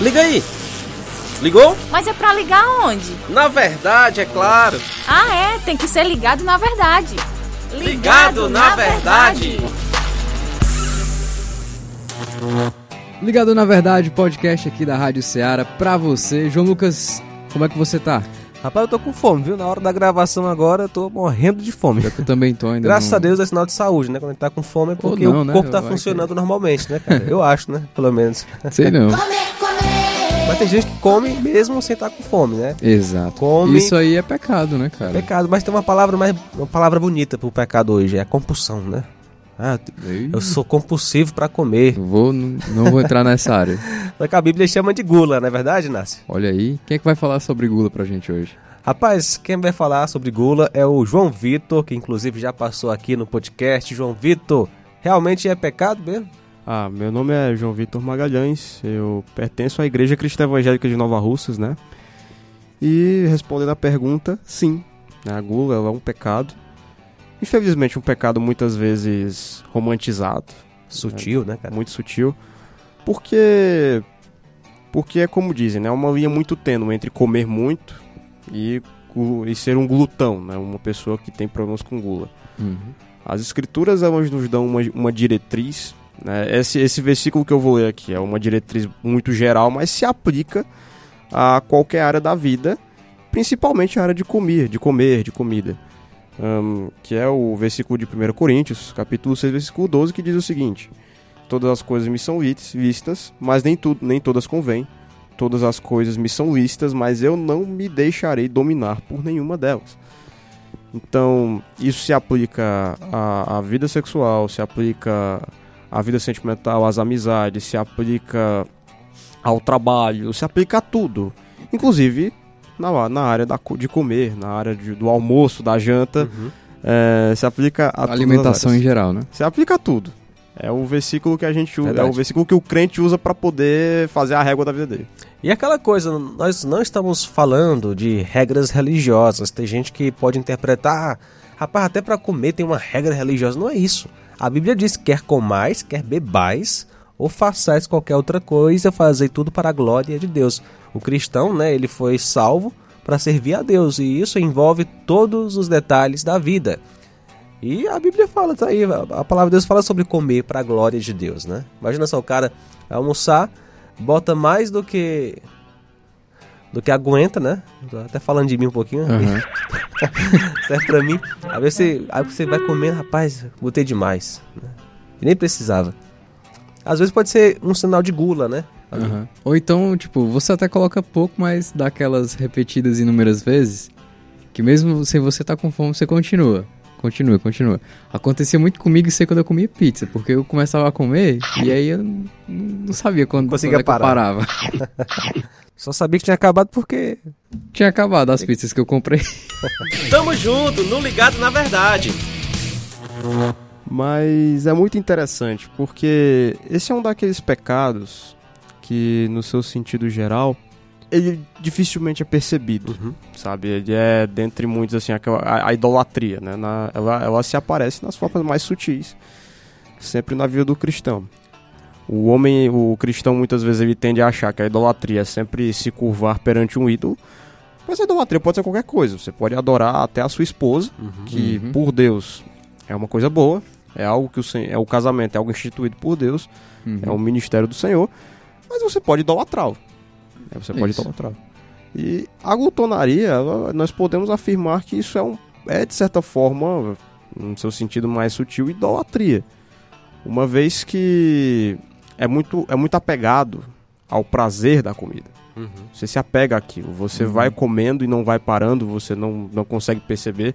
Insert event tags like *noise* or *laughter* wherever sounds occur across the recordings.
Liga aí! Ligou? Mas é pra ligar onde? Na verdade, é claro. Ah, é, tem que ser ligado na verdade. Ligado, na, verdade. Ligado na Verdade, podcast aqui da Rádio Ceará pra você. João Lucas, como é que você tá? Rapaz, eu tô com fome, viu? Na hora da gravação agora, eu tô morrendo de fome. Eu também tô ainda. Graças não- a Deus é sinal de saúde, né? Quando a gente tá com fome é porque não, o né? corpo tá Vai funcionando normalmente, né, cara? Eu acho, né? Pelo menos. Sei não. Mas tem gente que come mesmo sem estar com fome, né? Exato. Come- Isso aí é pecado, né, cara? Pecado, mas tem uma palavra mais uma palavra bonita pro pecado hoje, é a compulsão, né? Ah, eu sou compulsivo pra comer. Vou, não, não vou entrar nessa área. *laughs* Só que a Bíblia chama de gula, não é verdade, Nácio? Olha aí, quem é que vai falar sobre gula pra gente hoje? Rapaz, quem vai falar sobre gula é o João Vitor, que inclusive já passou aqui no podcast. João Vitor, realmente é pecado mesmo? Ah, meu nome é João Vitor Magalhães, eu pertenço à Igreja Cristã Evangélica de Nova Russas, né? E respondendo a pergunta, sim, né, a gula é um pecado. Infelizmente, um pecado muitas vezes romantizado, Sutil, né, cara? muito sutil, porque porque é como dizem, né, uma linha muito tênue entre comer muito e, e ser um glutão, né, uma pessoa que tem problemas com gula. Uhum. As escrituras elas nos dão uma, uma diretriz. Né? Esse, esse versículo que eu vou ler aqui é uma diretriz muito geral, mas se aplica a qualquer área da vida, principalmente a área de comer, de comer, de comida. Ahn, que é o versículo de 1 Coríntios, capítulo 6, versículo 12, que diz o seguinte: Todas as coisas me são listas, mas nem, tudo, nem todas convêm. Todas as coisas me são listas, mas eu não me deixarei dominar por nenhuma delas. Então, isso se aplica à, à vida sexual, se aplica à vida sentimental, às amizades, se aplica ao trabalho, se aplica a tudo. Inclusive na, na área da, de comer, na área de- do almoço, da janta, Uhum. é, se aplica a as Alimentação em geral, né? Se aplica a tudo. É o versículo que a gente usa, é o versículo que o crente usa para poder fazer a régua da vida dele. E aquela coisa, nós não estamos falando de regras religiosas. Tem gente que pode interpretar, "Ah, rapaz, até para comer tem uma regra religiosa. Não é isso. A Bíblia diz: quer comais, quer bebais, ou façais qualquer outra coisa, fazei tudo para a glória de Deus. O cristão, né, ele foi salvo para servir a Deus, e isso envolve todos os detalhes da vida. E a Bíblia fala, tá aí, a palavra de Deus fala sobre comer para a glória de Deus, né? Imagina só o cara almoçar, bota mais do que do que aguenta, né? Tô até falando de mim um pouquinho, Aham. *laughs* serve pra mim. Aí você, aí você vai comendo, rapaz, botei demais. né? Nem precisava. Às vezes pode ser um sinal de gula, né? Aham. Ou então, tipo, você até coloca pouco, mas dá aquelas repetidas inúmeras vezes, que mesmo sem você estar com fome, você continua. Continua, continua. Acontecia muito comigo isso aí quando eu comia pizza, porque eu começava a comer e aí eu não, não sabia quando, Conseguia quando é que eu parar. parava. *laughs* Só sabia que tinha acabado porque Tinha acabado as pizzas que eu comprei. Tamo junto, no Ligado na Verdade. Mas é muito interessante, porque esse é um daqueles pecados que, no seu sentido geral, ele dificilmente é percebido, sabe? Ele é, dentre muitos, assim, a, a idolatria, né? Na- ela, ela se aparece nas formas mais sutis, sempre na vida do cristão. O homem, o cristão, muitas vezes, ele tende a achar que a idolatria é sempre se curvar perante um ídolo, mas a idolatria pode ser qualquer coisa. Você pode adorar até a sua esposa, que Uhum. por Deus é uma coisa boa, é algo que o, é o casamento, é algo instituído por Deus, Uhum. é o ministério do Senhor, mas você pode idolatrá-lo. É, Você pode Isso. idolatrá-lo. E a glutonaria, nós podemos afirmar que isso é, um, é, de certa forma, no seu sentido mais sutil, idolatria. Uma vez que é muito, é muito apegado ao prazer da comida. Você se apega àquilo, você vai comendo e não vai parando, você não, não consegue perceber.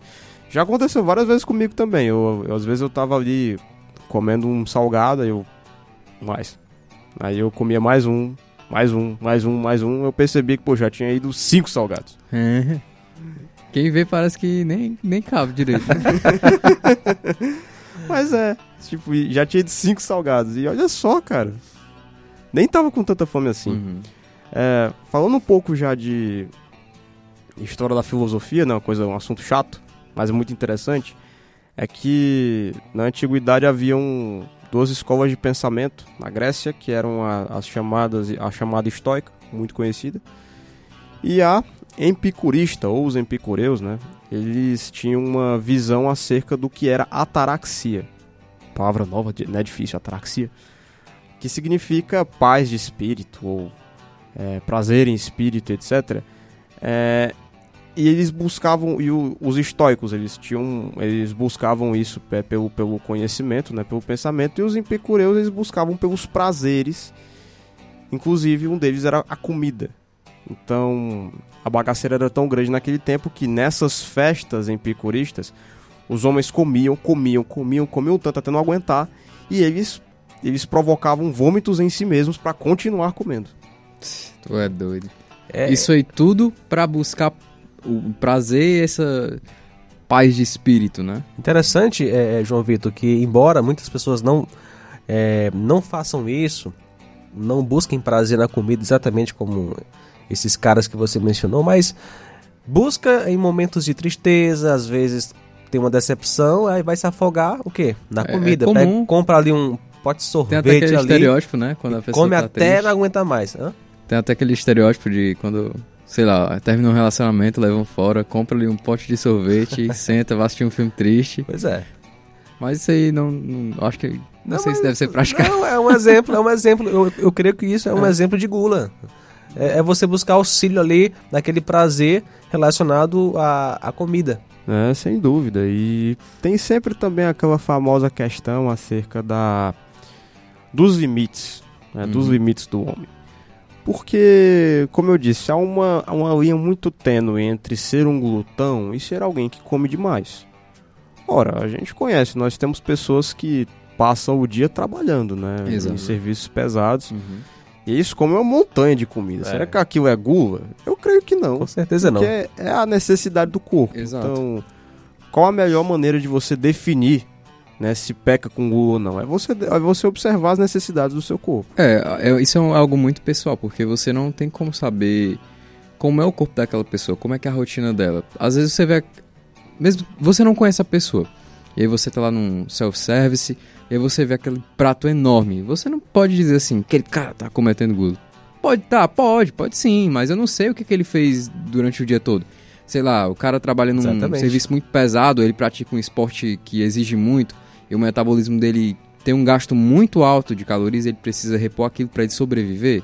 Já aconteceu várias vezes comigo também. Eu, eu- às vezes eu tava ali comendo um salgado, aí eu. Mais. Aí eu comia mais um, mais um, mais um, mais um. Eu percebi que, pô, já tinha ido cinco salgados. É. Quem vê parece que nem, nem cabe direito. né? *laughs* Mas é, tipo, já tinha ido cinco salgados. E olha só, cara. Nem tava com tanta fome assim. Uhum. É, falando um pouco já de história da filosofia, né, uma coisa, um assunto chato, mas é muito interessante, é que na antiguidade haviam duas escolas de pensamento na Grécia, que eram as chamadas, a chamada estoica, muito conhecida, e a empicurista, ou os epicureus, né? Eles tinham uma visão acerca do que era ataraxia. Palavra nova, não é difícil, ataraxia. Que significa paz de espírito, ou é, prazer em espírito, etc. É, e eles buscavam e o, os estoicos eles tinham eles buscavam isso é, pelo, pelo conhecimento né pelo pensamento e os epicureus eles buscavam pelos prazeres. Inclusive um deles era a comida. Então a bagaceira era tão grande naquele tempo que nessas festas epicuristas os homens comiam comiam comiam comiam tanto até não aguentar e eles eles provocavam vômitos em si mesmos para continuar comendo. Tu é doido. É... Isso aí tudo para buscar o prazer e essa paz de espírito, né? Interessante, é, é, João Vitor, que embora muitas pessoas não, é, não façam isso, não busquem prazer na comida exatamente como esses caras que você mencionou, mas busca em momentos de tristeza, às vezes tem uma decepção, aí vai se afogar o quê? Na é, comida. É Pega, compra ali um pote de sorvete Tem até aquele ali, estereótipo, né? Quando a pessoa come tá até triste. não aguenta mais. Hã? Tem até aquele estereótipo de quando sei lá, termina um relacionamento, levam fora, compra ali um pote de sorvete, *laughs* senta, vai assistir um filme triste. Pois é. Mas isso aí não, não acho que não, não sei se deve ser praticado. Não, é um exemplo, é um *laughs* exemplo. Eu, eu creio que isso é um é. exemplo de gula. É, é, você buscar auxílio ali naquele prazer relacionado à, à comida. É, sem dúvida. E tem sempre também aquela famosa questão acerca da dos limites, né, uhum. dos limites do homem. Porque, como eu disse, há uma, há uma linha muito tênue entre ser um glutão e ser alguém que come demais. Ora, a gente conhece, nós temos pessoas que passam o dia trabalhando, né? Exato. Em serviços pesados. Uhum. E isso come uma montanha de comida. É. Será que aquilo é gula? Eu creio que não. Com certeza não. Porque é a necessidade do corpo. Exato. Então, qual a melhor maneira de você definir né, se peca com gula ou não. É você, é você observar as necessidades do seu corpo. É, é, isso é algo muito pessoal, porque você não tem como saber como é o corpo daquela pessoa, como é que é a rotina dela. Às vezes você vê. Mesmo você não conhece a pessoa. E aí você tá lá num self-service, e aí você vê aquele prato enorme. Você não pode dizer assim, aquele cara tá cometendo gula. Pode tá, pode, pode sim, mas eu não sei o que, que ele fez durante o dia todo. Sei lá, o cara trabalha num Exatamente. serviço muito pesado, ele pratica um esporte que exige muito e o metabolismo dele tem um gasto muito alto de calorias, ele precisa repor aquilo para ele sobreviver.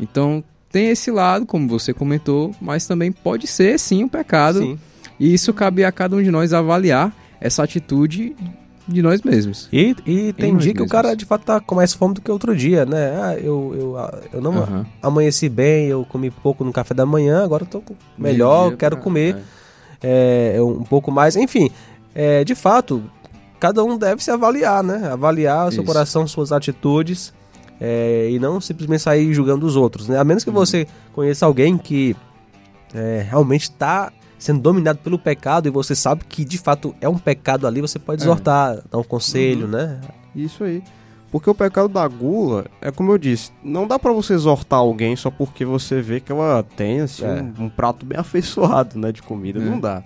Então, tem esse lado, como você comentou, mas também pode ser sim um pecado. Sim. E isso cabe a cada um de nós avaliar essa atitude de nós mesmos. E, e tem dia que o cara de fato tá com mais fome do que outro dia, né? Ah, eu, eu, ah, eu não uhum. amanheci bem, eu comi pouco no café da manhã, agora eu tô melhor, quero comer é. É, um pouco mais. Enfim, é, de fato, cada um deve se avaliar, né? Avaliar o seu coração, suas atitudes. É, e não simplesmente sair julgando os outros, né? A menos que uhum. você conheça alguém que é, realmente está sendo dominado pelo pecado e você sabe que de fato é um pecado ali, você pode é. exortar, é. dar um conselho, uhum. né? Isso aí. Porque o pecado da gula, é como eu disse, não dá para você exortar alguém só porque você vê que ela tem assim, é. um, um, prato bem *laughs* afeiçoado né, de comida. Não é. dá.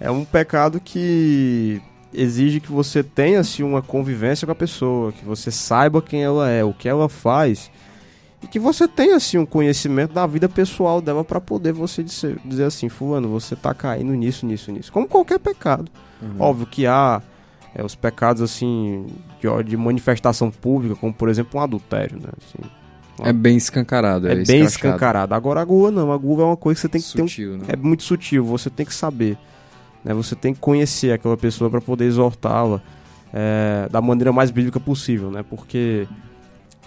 É um pecado que exige que você tenha assim, uma convivência com a pessoa, que você saiba quem ela é, o que ela faz, e que você tenha assim, um conhecimento da vida pessoal dela para poder você dizer, dizer, assim, fulano, você tá caindo nisso, nisso, nisso. Como qualquer pecado. Uhum. Óbvio que há é, os pecados assim de, de, manifestação pública, como por exemplo um adultério, né? Assim, uma... É bem escancarado. É, é bem escancarado. Agora a gula não, a gula é uma coisa que você tem que sutil, ter. Um... Né? É muito sutil, você tem que saber. Né? Você tem que conhecer aquela pessoa para poder exortá-la é, da maneira mais bíblica possível, né? Porque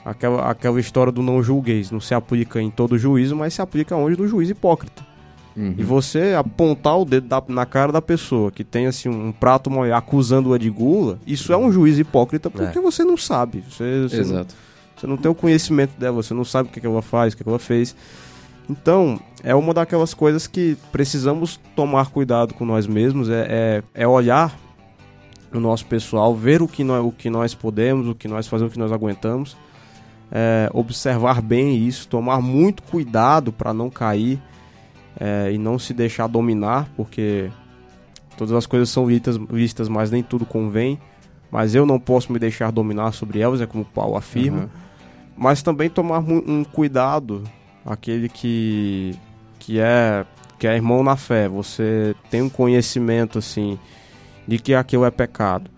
aquela, aquela história do não julgueis não se aplica em todo juízo, mas se aplica onde do juiz hipócrita. Uhum. E você apontar o dedo da, na cara da pessoa que tem assim um prato acusando-a de gula, isso é um juiz hipócrita porque é. você não sabe. Você, você Exato. Não, você não tem o conhecimento dela, você não sabe o que, que ela faz, o que, que ela fez. Então, é uma daquelas coisas que precisamos tomar cuidado com nós mesmos, é, é, é olhar o nosso pessoal, ver o que, nós, o que nós podemos, o que nós fazemos, o que nós aguentamos, é, observar bem isso, tomar muito cuidado para não cair é, e não se deixar dominar, porque todas as coisas são vistas, vistas, mas nem tudo convém. mas eu não posso me deixar dominar sobre elas, é como Paulo afirma. Aham. Mas também tomar um cuidado, aquele que, que, é, que é irmão na fé, você tem um conhecimento assim de que aquilo é pecado.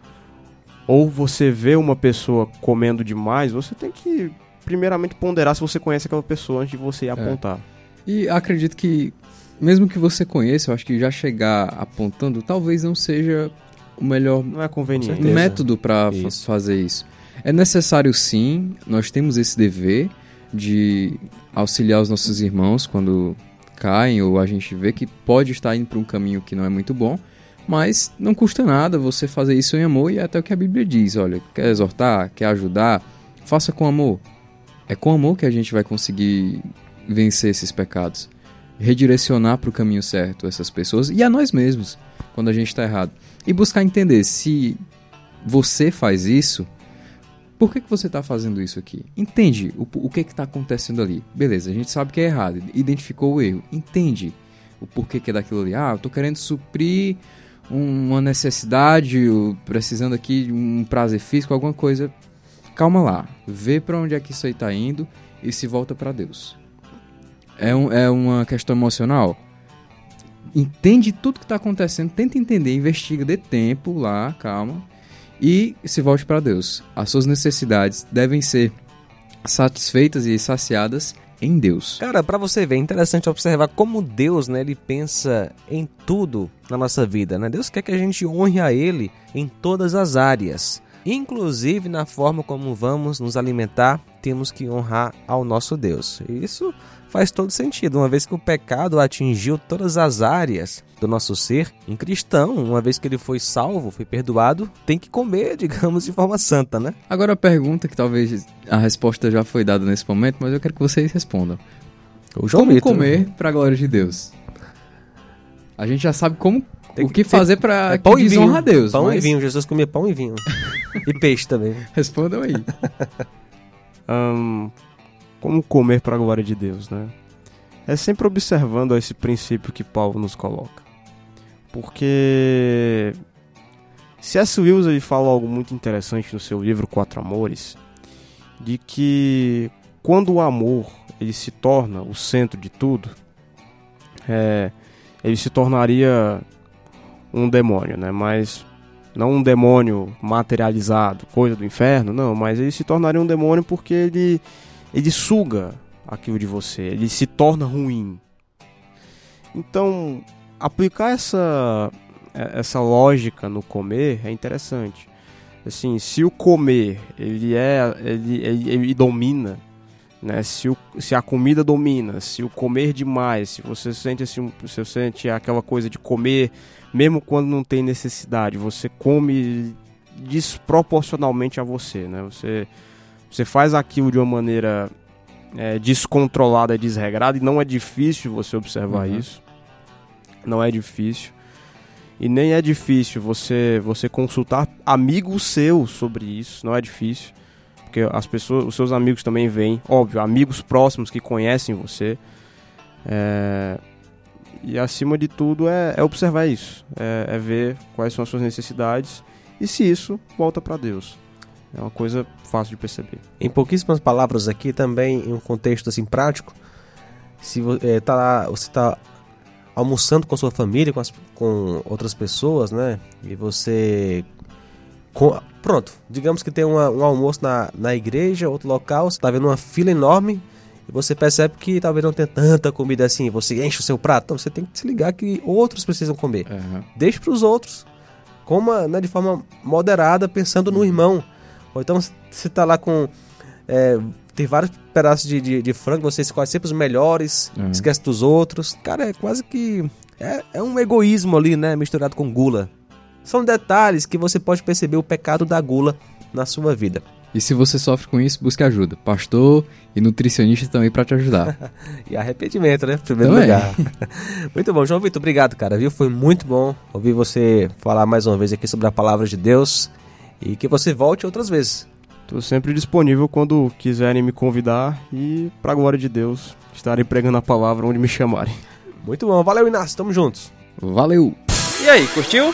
Ou você vê uma pessoa comendo demais, você tem que primeiramente ponderar se você conhece aquela pessoa antes de você ir apontar. E acredito que, mesmo que você conheça, eu acho que já chegar apontando talvez não seja o melhor Não é conveniente. método para fazer isso. É necessário sim, nós temos esse dever de auxiliar os nossos irmãos quando caem ou a gente vê que pode estar indo para um caminho que não é muito bom, mas não custa nada você fazer isso em amor e é até o que a Bíblia diz, olha, quer exortar, quer ajudar, faça com amor. É com amor que a gente vai conseguir vencer esses pecados, redirecionar para o caminho certo essas pessoas e a nós mesmos quando a gente está errado e buscar entender se você faz isso, por que, que você está fazendo isso aqui? Entende o, o que está acontecendo ali. Beleza, a gente sabe que é errado, identificou o erro, entende o porquê que é daquilo ali. Ah, eu tô querendo suprir um- uma necessidade, precisando aqui de um prazer físico, alguma coisa. Calma lá, vê para onde é que isso aí tá indo e se volta para Deus. É, um, é uma questão emocional? Entende tudo que está acontecendo, tenta entender, investiga, dê tempo lá, calma, e se volte para Deus. As suas necessidades devem ser satisfeitas e saciadas em Deus. Cara, pra você ver, é interessante observar como Deus, né, ele pensa em tudo na nossa vida, né? Deus quer que a gente honre a ele em todas as áreas. Inclusive na forma como vamos nos alimentar, temos que honrar ao nosso Deus. Isso faz todo sentido, uma vez que o pecado atingiu todas as áreas do nosso ser. Um cristão, uma vez que ele foi salvo, foi perdoado, tem que comer, *laughs* digamos, de forma santa, né? Agora a pergunta que talvez a resposta já foi dada nesse momento, mas eu quero que vocês respondam. Como Vitor, comer para a glória de Deus? A gente já sabe como Tem o que fazer para É que pão e vinho. desonra a Deus, Pão e mas vinho. Jesus comia pão e vinho. e peixe também. *laughs* respondam aí. *laughs* Ahn, como comer para a glória de Deus, né? É sempre observando esse princípio que Paulo nos coloca. Porque C.S. Lewis ele fala algo muito interessante no seu livro Quatro Amores, de que quando o amor ele se torna o centro de tudo, é, ele se tornaria um demônio, né? Mas não um demônio materializado, coisa do inferno, não, mas ele se tornaria um demônio porque ele ele suga aquilo de você, ele se torna ruim. Então, aplicar essa é- essa lógica no comer é interessante. Assim, se o comer ele é ele, ele, ele domina, né? Se, o, se a comida domina, se o comer demais, se você sente assim, você sente aquela coisa de comer mesmo quando não tem necessidade, você come desproporcionalmente a você, né? Você, você faz aquilo de uma maneira é, descontrolada, desregrada, e não é difícil você observar Uhum. isso. Não é difícil. E nem é difícil você, você consultar amigos seus sobre isso, não é difícil. Porque as pessoas, os seus amigos também vêm, óbvio, amigos próximos que conhecem você. É, e acima de tudo é, é observar isso, é, é ver quais são as suas necessidades e se isso volta para Deus. É uma coisa fácil de perceber. Em pouquíssimas palavras aqui, também em um contexto assim prático, se eh, tá lá- você está almoçando com sua família, com, as- com outras pessoas, né? E você. Com- pronto, digamos que tem uma- um almoço na, na igreja, outro local, você está vendo uma fila enorme e você percebe que talvez não tenha tanta comida assim, você enche o seu prato. Então você tem que se ligar que outros precisam comer Aham. deixe para os outros. Coma né, de forma moderada, pensando no irmão. Ou então, você tá lá com. é, tem vários pedaços de, de, de frango, você escolhe sempre os melhores, Uhum. esquece dos outros. Cara, é quase que. É, é um egoísmo ali, né? Misturado com gula. São detalhes que você pode perceber o pecado da gula na sua vida. E se você sofre com isso, busque ajuda. Pastor e nutricionista também para te ajudar. *laughs* E arrependimento, né? Em primeiro Também. lugar. *laughs* muito bom, João Vitor, obrigado, cara, viu? Foi muito bom ouvir você falar mais uma vez aqui sobre a palavra de Deus e que você volte outras vezes. Estou sempre disponível quando quiserem me convidar e, para a glória de Deus, estarei pregando a palavra onde me chamarem. Muito bom, valeu Inácio, tamo juntos. Valeu! E aí, curtiu?